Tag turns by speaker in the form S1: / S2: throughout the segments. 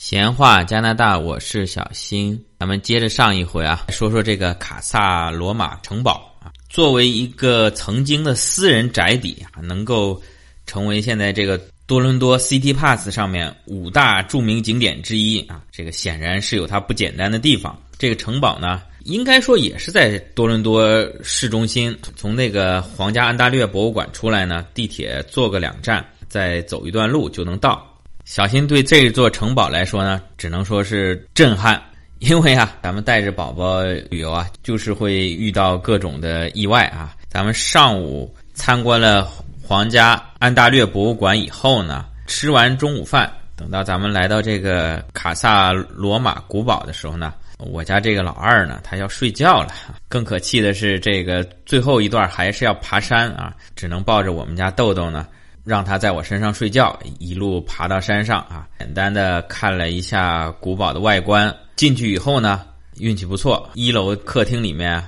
S1: 闲话加拿大，我是小新。咱们接着上一回啊，说说这个卡萨罗马城堡啊，作为一个曾经的私人宅邸啊，能够成为现在这个多伦多 City Pass 上面五大著名景点之一啊，这个显然是有它不简单的地方。这个城堡呢，应该说也是在多伦多市中心，从那个皇家安大略博物馆出来呢，地铁坐个两站，再走一段路就能到。小新对这座城堡来说呢，只能说是震撼，因为啊，咱们带着宝宝旅游啊，就是会遇到各种的意外啊。咱们上午参观了皇家安大略博物馆以后呢，吃完中午饭，等到咱们来到这个卡萨罗马古堡的时候呢，我家这个老二呢，他要睡觉了。更可气的是，这个最后一段还是要爬山啊，只能抱着我们家豆豆呢。让他在我身上睡觉，一路爬到山上啊！简单的看了一下古堡的外观。进去以后呢，运气不错，一楼客厅里面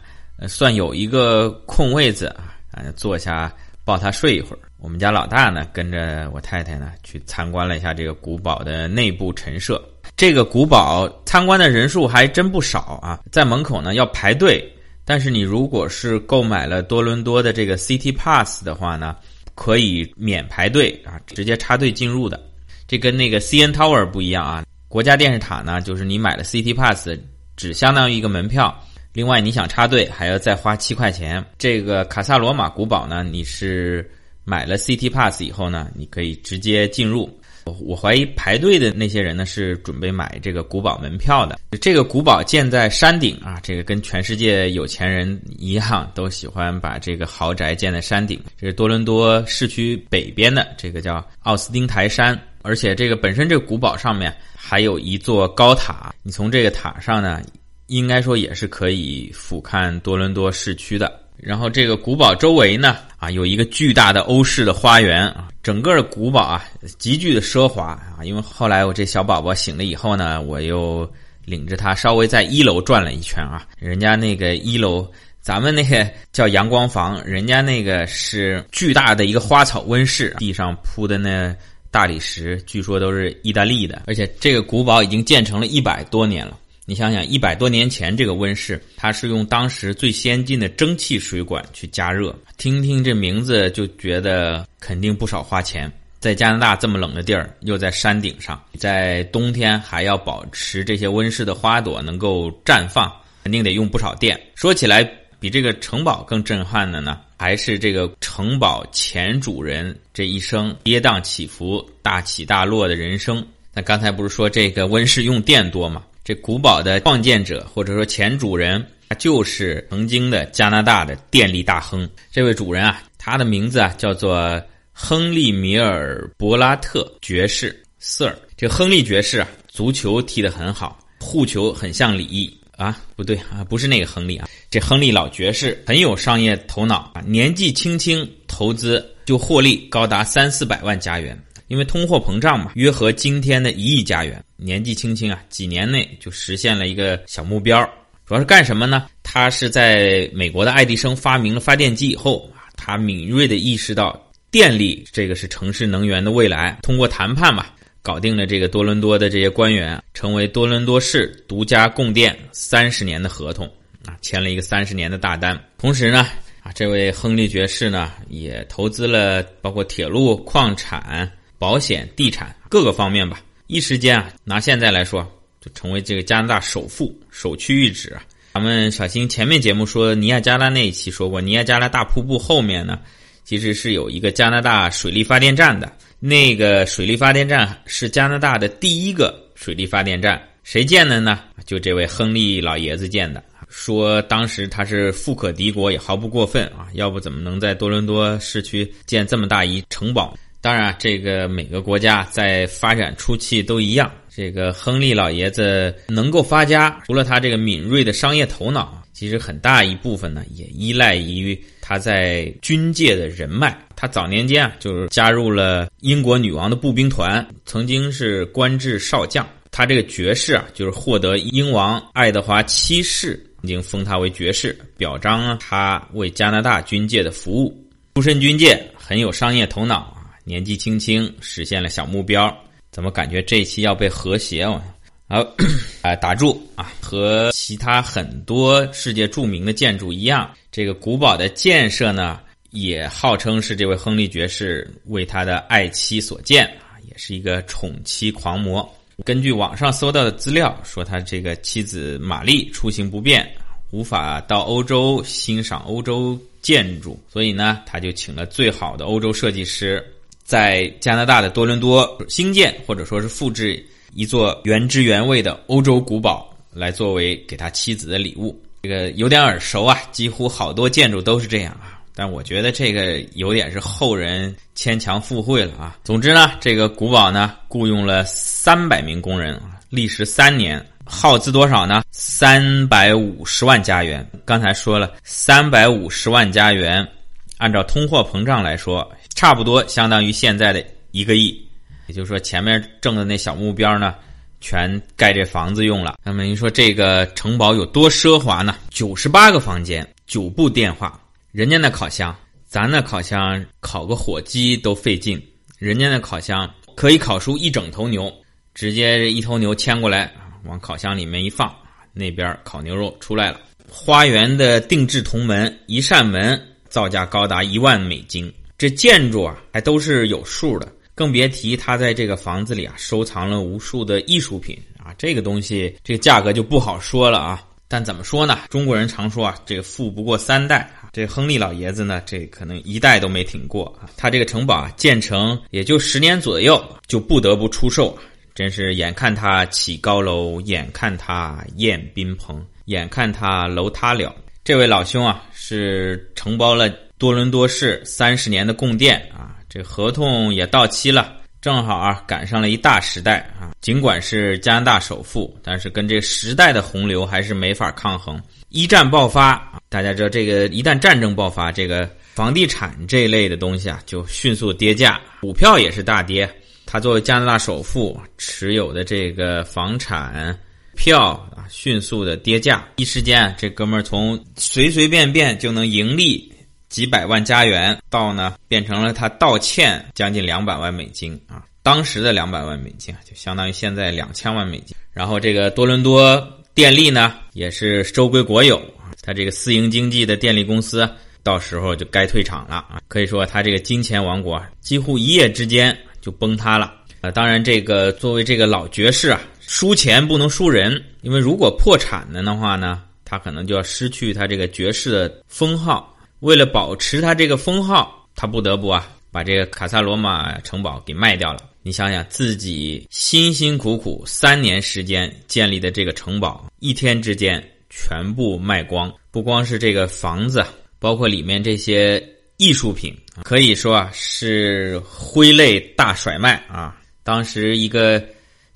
S1: 算有一个空位子啊，坐下抱他睡一会儿。我们家老大呢，跟着我太太呢去参观了一下这个古堡的内部陈设。这个古堡参观的人数还真不少啊，在门口呢要排队，但是你如果是购买了多伦多的这个 City Pass 的话呢。可以免排队啊，直接插队进入的。这跟那个 CN Tower 不一样啊。国家电视塔呢，就是你买了 CT Pass，只相当于一个门票。另外，你想插队还要再花七块钱。这个卡萨罗马古堡呢，你是买了 CT Pass 以后呢，你可以直接进入。我我怀疑排队的那些人呢，是准备买这个古堡门票的。这个古堡建在山顶啊，这个跟全世界有钱人一样，都喜欢把这个豪宅建在山顶。这是多伦多市区北边的这个叫奥斯汀台山，而且这个本身这个古堡上面还有一座高塔，你从这个塔上呢，应该说也是可以俯瞰多伦多市区的。然后这个古堡周围呢，啊，有一个巨大的欧式的花园啊，整个的古堡啊，极具的奢华啊。因为后来我这小宝宝醒了以后呢，我又领着他稍微在一楼转了一圈啊。人家那个一楼，咱们那个叫阳光房，人家那个是巨大的一个花草温室，地上铺的那大理石，据说都是意大利的，而且这个古堡已经建成了一百多年了。你想想，一百多年前这个温室，它是用当时最先进的蒸汽水管去加热。听听这名字就觉得肯定不少花钱。在加拿大这么冷的地儿，又在山顶上，在冬天还要保持这些温室的花朵能够绽放，肯定得用不少电。说起来，比这个城堡更震撼的呢，还是这个城堡前主人这一生跌宕起伏、大起大落的人生。那刚才不是说这个温室用电多吗？这古堡的创建者或者说前主人，他就是曾经的加拿大的电力大亨。这位主人啊，他的名字啊叫做亨利·米尔·伯拉特爵士 Sir。这亨利爵士啊，足球踢得很好，护球很像李啊，不对啊，不是那个亨利啊。这亨利老爵士很有商业头脑啊，年纪轻轻投资就获利高达三四百万加元。因为通货膨胀嘛，约合今天的一亿加元。年纪轻轻啊，几年内就实现了一个小目标。主要是干什么呢？他是在美国的爱迪生发明了发电机以后啊，他敏锐地意识到电力这个是城市能源的未来。通过谈判嘛，搞定了这个多伦多的这些官员，成为多伦多市独家供电三十年的合同啊，签了一个三十年的大单。同时呢，啊，这位亨利爵士呢，也投资了包括铁路、矿产。保险、地产各个方面吧，一时间啊，拿现在来说，就成为这个加拿大首富、首屈一指。咱们小新前面节目说尼亚加拉那一期说过，尼亚加拉大瀑布后面呢，其实是有一个加拿大水力发电站的。那个水力发电站是加拿大的第一个水力发电站，谁建的呢？就这位亨利老爷子建的。说当时他是富可敌国，也毫不过分啊，要不怎么能在多伦多市区建这么大一城堡？当然，这个每个国家在发展初期都一样。这个亨利老爷子能够发家，除了他这个敏锐的商业头脑，其实很大一部分呢也依赖于他在军界的人脉。他早年间啊，就是加入了英国女王的步兵团，曾经是官至少将。他这个爵士啊，就是获得英王爱德华七世已经封他为爵士，表彰啊他为加拿大军界的服务。出身军界，很有商业头脑。年纪轻轻实现了小目标，怎么感觉这一期要被和谐哦？好，啊，打住啊！和其他很多世界著名的建筑一样，这个古堡的建设呢，也号称是这位亨利爵士为他的爱妻所建啊，也是一个宠妻狂魔。根据网上搜到的资料说，他这个妻子玛丽出行不便，无法到欧洲欣赏欧洲建筑，所以呢，他就请了最好的欧洲设计师，在加拿大的多伦多兴建或者说是复制。一座原汁原味的欧洲古堡来作为给他妻子的礼物，这个有点耳熟啊，几乎好多建筑都是这样啊。但我觉得这个有点是后人牵强附会了啊。总之呢，这个古堡呢雇佣了三百名工人，历时三年，耗资多少呢？三百五十万加元。刚才说了，三百五十万加元，按照通货膨胀来说，差不多相当于现在的一个亿。也就是说，前面挣的那小目标呢，全盖这房子用了。那么你说这个城堡有多奢华呢？九十八个房间，九部电话，人家那烤箱，咱那烤箱烤个火鸡都费劲，人家那烤箱可以烤出一整头牛，直接一头牛牵过来往烤箱里面一放，那边烤牛肉出来了。花园的定制铜门，一扇门造价高达一万美金，这建筑啊还都是有数的。更别提他在这个房子里啊收藏了无数的艺术品啊，这个东西这个价格就不好说了啊。但怎么说呢？中国人常说啊，这个富不过三代啊。这亨利老爷子呢，这可能一代都没挺过啊。他这个城堡啊建成也就十年左右，就不得不出售，真是眼看他起高楼，眼看他宴宾朋，眼看他楼塌了。这位老兄啊，是承包了多伦多市三十年的供电啊。这合同也到期了，正好啊赶上了一大时代啊！尽管是加拿大首富，但是跟这时代的洪流还是没法抗衡。一战爆发，大家知道这个一旦战争爆发，这个房地产这一类的东西啊就迅速跌价，股票也是大跌。他作为加拿大首富持有的这个房产票啊，迅速的跌价，一时间这哥们儿从随随便便就能盈利。几百万加元到呢，变成了他道歉将近两百万美金啊！当时的两百万美金，就相当于现在两千万美金。然后这个多伦多电力呢，也是收归国有，他这个私营经济的电力公司到时候就该退场了啊！可以说他这个金钱王国几乎一夜之间就崩塌了啊！当然，这个作为这个老爵士啊，输钱不能输人，因为如果破产了的话呢，他可能就要失去他这个爵士的封号。为了保持他这个封号，他不得不啊把这个卡萨罗马城堡给卖掉了。你想想，自己辛辛苦苦三年时间建立的这个城堡，一天之间全部卖光。不光是这个房子，包括里面这些艺术品，可以说啊是挥泪大甩卖啊。当时一个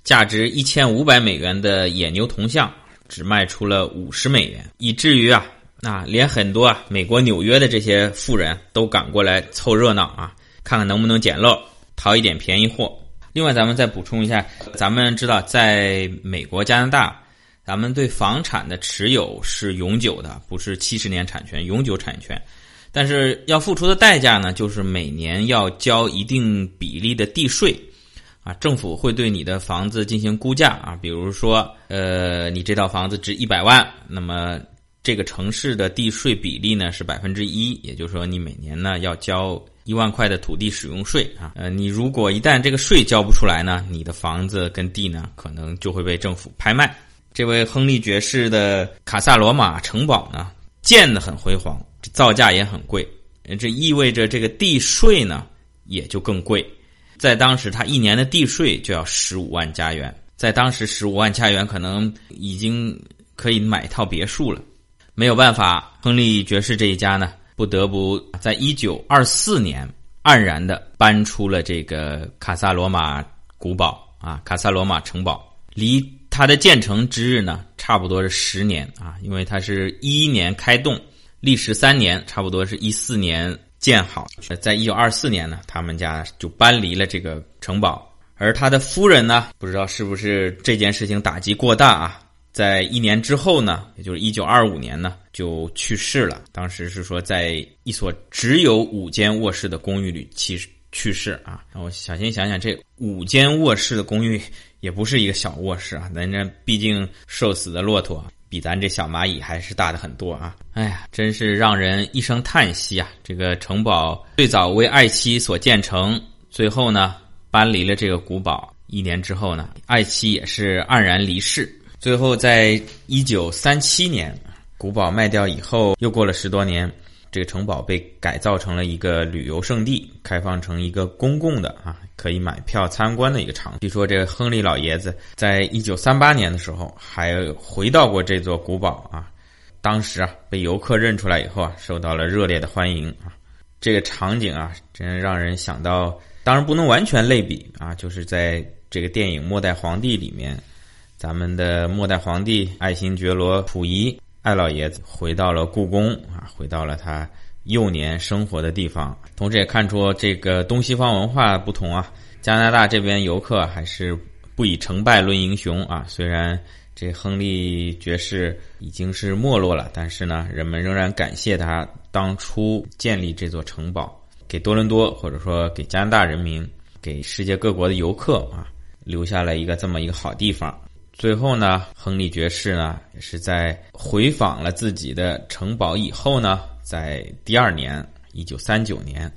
S1: 价值一千五百美元的野牛铜像，只卖出了五十美元，以至于啊。啊，连很多啊，美国纽约的这些富人都赶过来凑热闹啊，看看能不能捡漏，淘一点便宜货。另外，咱们再补充一下，咱们知道，在美国、加拿大，咱们对房产的持有是永久的，不是七十年产权、永久产权。但是要付出的代价呢，就是每年要交一定比例的地税。啊，政府会对你的房子进行估价啊，比如说，呃，你这套房子值一百万，那么。这个城市的地税比例呢是百分之一，也就是说你每年呢要交一万块的土地使用税啊。呃，你如果一旦这个税交不出来呢，你的房子跟地呢可能就会被政府拍卖。这位亨利爵士的卡萨罗马城堡呢建得很辉煌，造价也很贵，这意味着这个地税呢也就更贵。在当时，他一年的地税就要十五万加元，在当时十五万加元可能已经可以买一套别墅了。没有办法，亨利爵士这一家呢，不得不在一九二四年黯然的搬出了这个卡萨罗马古堡啊，卡萨罗马城堡，离它的建成之日呢，差不多是十年啊，因为它是一一年开动，历时三年，差不多是一四年建好，在一九二四年呢，他们家就搬离了这个城堡，而他的夫人呢，不知道是不是这件事情打击过大啊。在一年之后呢，也就是一九二五年呢，就去世了。当时是说，在一所只有五间卧室的公寓里去去世啊。让我小心想想，这五间卧室的公寓也不是一个小卧室啊，咱这毕竟瘦死的骆驼比咱这小蚂蚁还是大的很多啊。哎呀，真是让人一声叹息啊！这个城堡最早为爱妻所建成，最后呢搬离了这个古堡。一年之后呢，爱妻也是黯然离世。最后，在一九三七年，古堡卖掉以后，又过了十多年，这个城堡被改造成了一个旅游胜地，开放成一个公共的啊，可以买票参观的一个场。据说这个亨利老爷子在一九三八年的时候还回到过这座古堡啊，当时啊被游客认出来以后啊，受到了热烈的欢迎啊。这个场景啊，真让人想到，当然不能完全类比啊，就是在。这个电影《末代皇帝》里面，咱们的末代皇帝爱新觉罗溥仪爱老爷子回到了故宫啊，回到了他幼年生活的地方。同时也看出这个东西方文化不同啊。加拿大这边游客还是不以成败论英雄啊。虽然这亨利爵士已经是没落了，但是呢，人们仍然感谢他当初建立这座城堡，给多伦多或者说给加拿大人民，给世界各国的游客啊。留下了一个这么一个好地方。最后呢，亨利爵士呢也是在回访了自己的城堡以后呢，在第二年，一九三九年，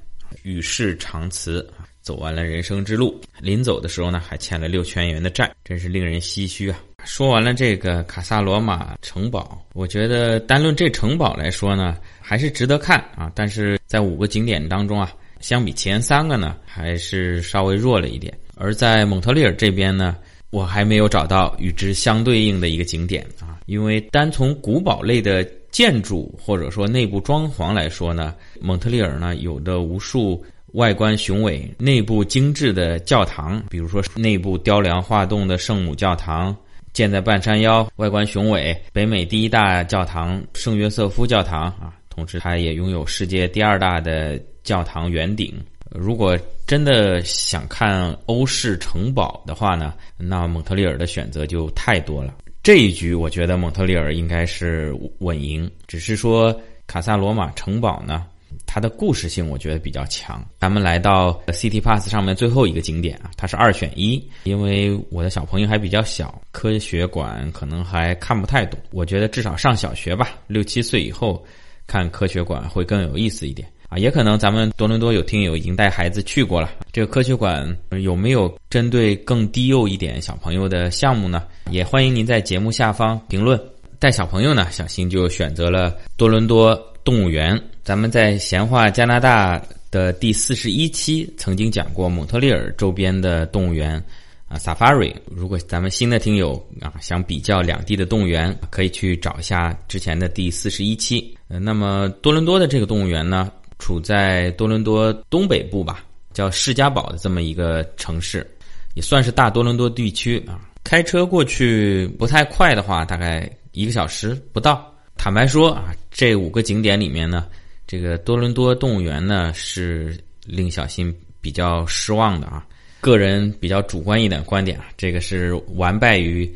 S1: 与世长辞，走完了人生之路。临走的时候呢，还欠了六千元的债，真是令人唏嘘啊！说完了这个卡萨罗马城堡，我觉得单论这城堡来说呢，还是值得看啊。但是在五个景点当中啊，相比前三个呢，还是稍微弱了一点。而在蒙特利尔这边呢，我还没有找到与之相对应的一个景点啊，因为单从古堡类的建筑或者说内部装潢来说呢，蒙特利尔呢有着无数外观雄伟、内部精致的教堂，比如说内部雕梁画栋的圣母教堂，建在半山腰，外观雄伟，北美第一大教堂圣约瑟夫教堂啊，同时它也拥有世界第二大的教堂圆顶。如果真的想看欧式城堡的话呢，那蒙特利尔的选择就太多了。这一局我觉得蒙特利尔应该是稳赢，只是说卡萨罗马城堡呢，它的故事性我觉得比较强。咱们来到 City Pass 上面最后一个景点啊，它是二选一，因为我的小朋友还比较小，科学馆可能还看不太懂。我觉得至少上小学吧，六七岁以后看科学馆会更有意思一点。啊，也可能咱们多伦多有听友已经带孩子去过了。这个科学馆有没有针对更低幼一点小朋友的项目呢？也欢迎您在节目下方评论。带小朋友呢，小新就选择了多伦多动物园。咱们在闲话加拿大的第四十一期曾经讲过蒙特利尔周边的动物园啊，Safari。如果咱们新的听友啊想比较两地的动物园，可以去找一下之前的第四十一期。呃，那么多伦多的这个动物园呢？处在多伦多东北部吧，叫士嘉堡的这么一个城市，也算是大多伦多地区啊。开车过去不太快的话，大概一个小时不到。坦白说啊，这五个景点里面呢，这个多伦多动物园呢是令小新比较失望的啊。个人比较主观一点观点啊，这个是完败于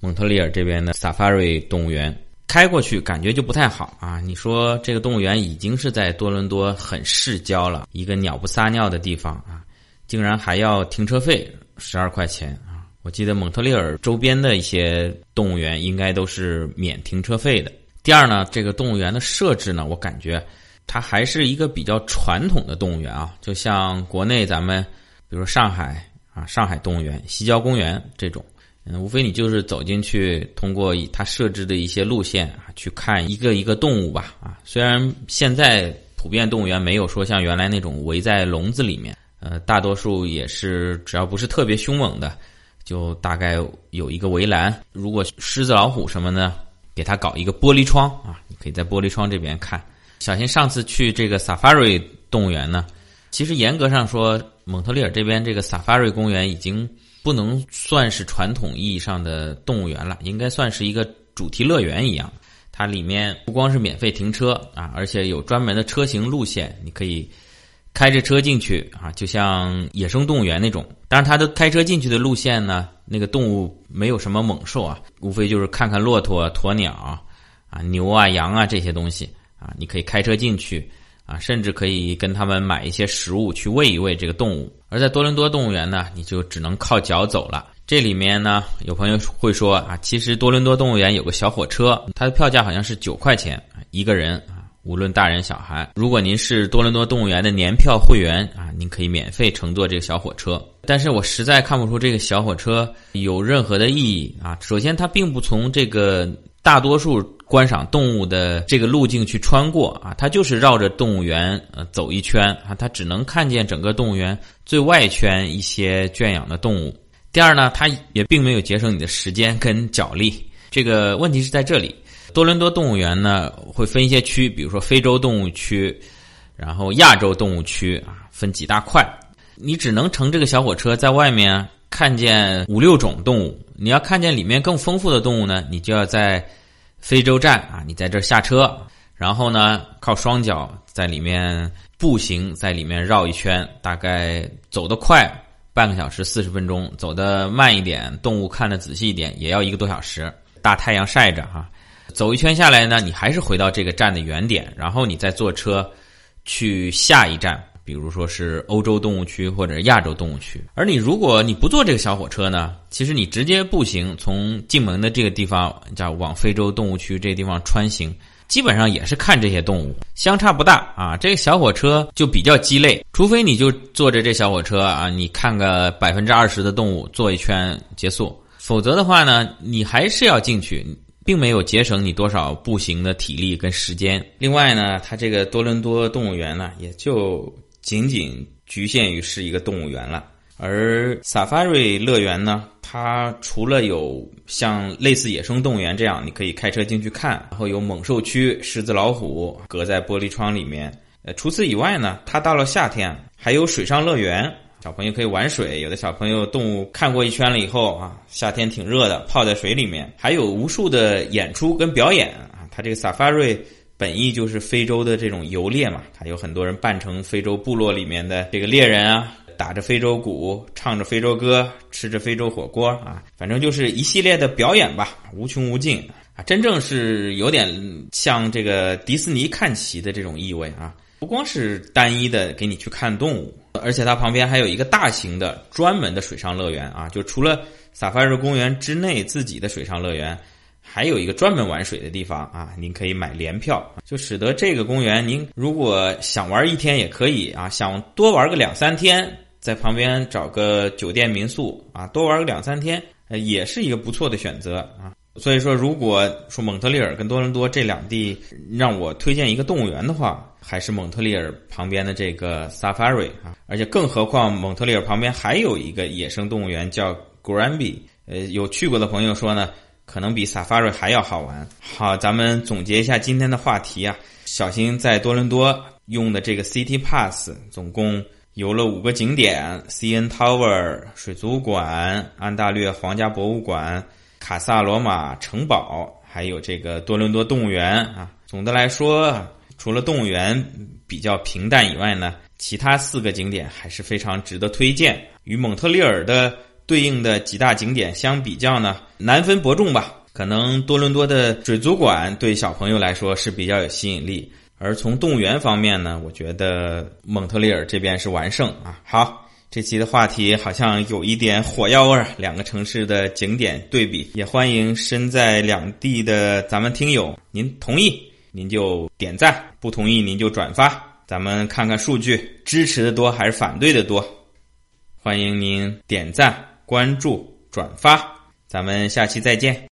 S1: 蒙特利尔这边的 Safari 动物园。开过去感觉就不太好啊！你说这个动物园已经是在多伦多很市郊了，一个鸟不撒尿的地方啊，竟然还要停车费十二块钱啊！我记得蒙特利尔周边的一些动物园应该都是免停车费的。第二呢，这个动物园的设置呢，我感觉它还是一个比较传统的动物园啊，就像国内咱们比如上海啊，上海动物园、西郊公园这种。嗯，无非你就是走进去，通过它设置的一些路线啊，去看一个一个动物吧。啊，虽然现在普遍动物园没有说像原来那种围在笼子里面，呃，大多数也是只要不是特别凶猛的，就大概有一个围栏。如果狮子、老虎什么呢，给它搞一个玻璃窗啊，你可以在玻璃窗这边看。小新上次去这个 Safari 动物园呢，其实严格上说，蒙特利尔这边这个 Safari 公园已经。不能算是传统意义上的动物园了，应该算是一个主题乐园一样。它里面不光是免费停车啊，而且有专门的车型路线，你可以开着车进去啊，就像野生动物园那种。当然，它的开车进去的路线呢，那个动物没有什么猛兽啊，无非就是看看骆驼、鸵鸟啊、牛啊、羊啊这些东西啊，你可以开车进去。啊，甚至可以跟他们买一些食物去喂一喂这个动物。而在多伦多动物园呢，你就只能靠脚走了。这里面呢，有朋友会说啊，其实多伦多动物园有个小火车，它的票价好像是九块钱一个人啊，无论大人小孩。如果您是多伦多动物园的年票会员啊，您可以免费乘坐这个小火车。但是我实在看不出这个小火车有任何的意义啊。首先，它并不从这个大多数观赏动物的这个路径去穿过啊，它就是绕着动物园呃走一圈啊，它只能看见整个动物园最外圈一些圈养的动物。第二呢，它也并没有节省你的时间跟脚力。这个问题是在这里，多伦多动物园呢会分一些区，比如说非洲动物区，然后亚洲动物区啊，分几大块。你只能乘这个小火车在外面看见五六种动物。你要看见里面更丰富的动物呢，你就要在非洲站啊，你在这下车，然后呢靠双脚在里面步行，在里面绕一圈，大概走得快半个小时四十分钟，走得慢一点，动物看得仔细一点，也要一个多小时。大太阳晒着哈，走一圈下来呢，你还是回到这个站的原点，然后你再坐车去下一站。比如说是欧洲动物区或者亚洲动物区，而你如果你不坐这个小火车呢，其实你直接步行从进门的这个地方叫往非洲动物区这个地方穿行，基本上也是看这些动物，相差不大啊。这个小火车就比较鸡肋，除非你就坐着这小火车啊，你看个百分之二十的动物，坐一圈结束，否则的话呢，你还是要进去。并没有节省你多少步行的体力跟时间。另外呢，它这个多伦多动物园呢，也就。仅仅局限于是一个动物园了，而 Safari 乐园呢，它除了有像类似野生动物园这样，你可以开车进去看，然后有猛兽区、狮子、老虎隔在玻璃窗里面。呃，除此以外呢，它到了夏天还有水上乐园，小朋友可以玩水。有的小朋友动物看过一圈了以后啊，夏天挺热的，泡在水里面，还有无数的演出跟表演啊。它这个 Safari。本意就是非洲的这种游猎嘛，他有很多人扮成非洲部落里面的这个猎人啊，打着非洲鼓，唱着非洲歌，吃着非洲火锅啊，反正就是一系列的表演吧，无穷无尽啊，真正是有点像这个迪士尼看齐的这种意味啊，不光是单一的给你去看动物，而且它旁边还有一个大型的专门的水上乐园啊，就除了萨法瑞公园之内自己的水上乐园。还有一个专门玩水的地方啊，您可以买联票，就使得这个公园，您如果想玩一天也可以啊，想多玩个两三天，在旁边找个酒店民宿啊，多玩个两三天，呃，也是一个不错的选择啊。所以说，如果说蒙特利尔跟多伦多这两地让我推荐一个动物园的话，还是蒙特利尔旁边的这个 Safari 啊，而且更何况蒙特利尔旁边还有一个野生动物园叫 Granby，呃，有去过的朋友说呢。可能比 Safari 还要好玩。好，咱们总结一下今天的话题啊。小新在多伦多用的这个 City Pass，总共游了五个景点：CN Tower 水族馆、安大略皇家博物馆、卡萨罗马城堡，还有这个多伦多动物园啊。总的来说，除了动物园比较平淡以外呢，其他四个景点还是非常值得推荐。与蒙特利尔的。对应的几大景点相比较呢，难分伯仲吧。可能多伦多的水族馆对小朋友来说是比较有吸引力，而从动物园方面呢，我觉得蒙特利尔这边是完胜啊。好，这期的话题好像有一点火药味儿，两个城市的景点对比，也欢迎身在两地的咱们听友，您同意您就点赞，不同意您就转发，咱们看看数据，支持的多还是反对的多？欢迎您点赞。关注、转发，咱们下期再见。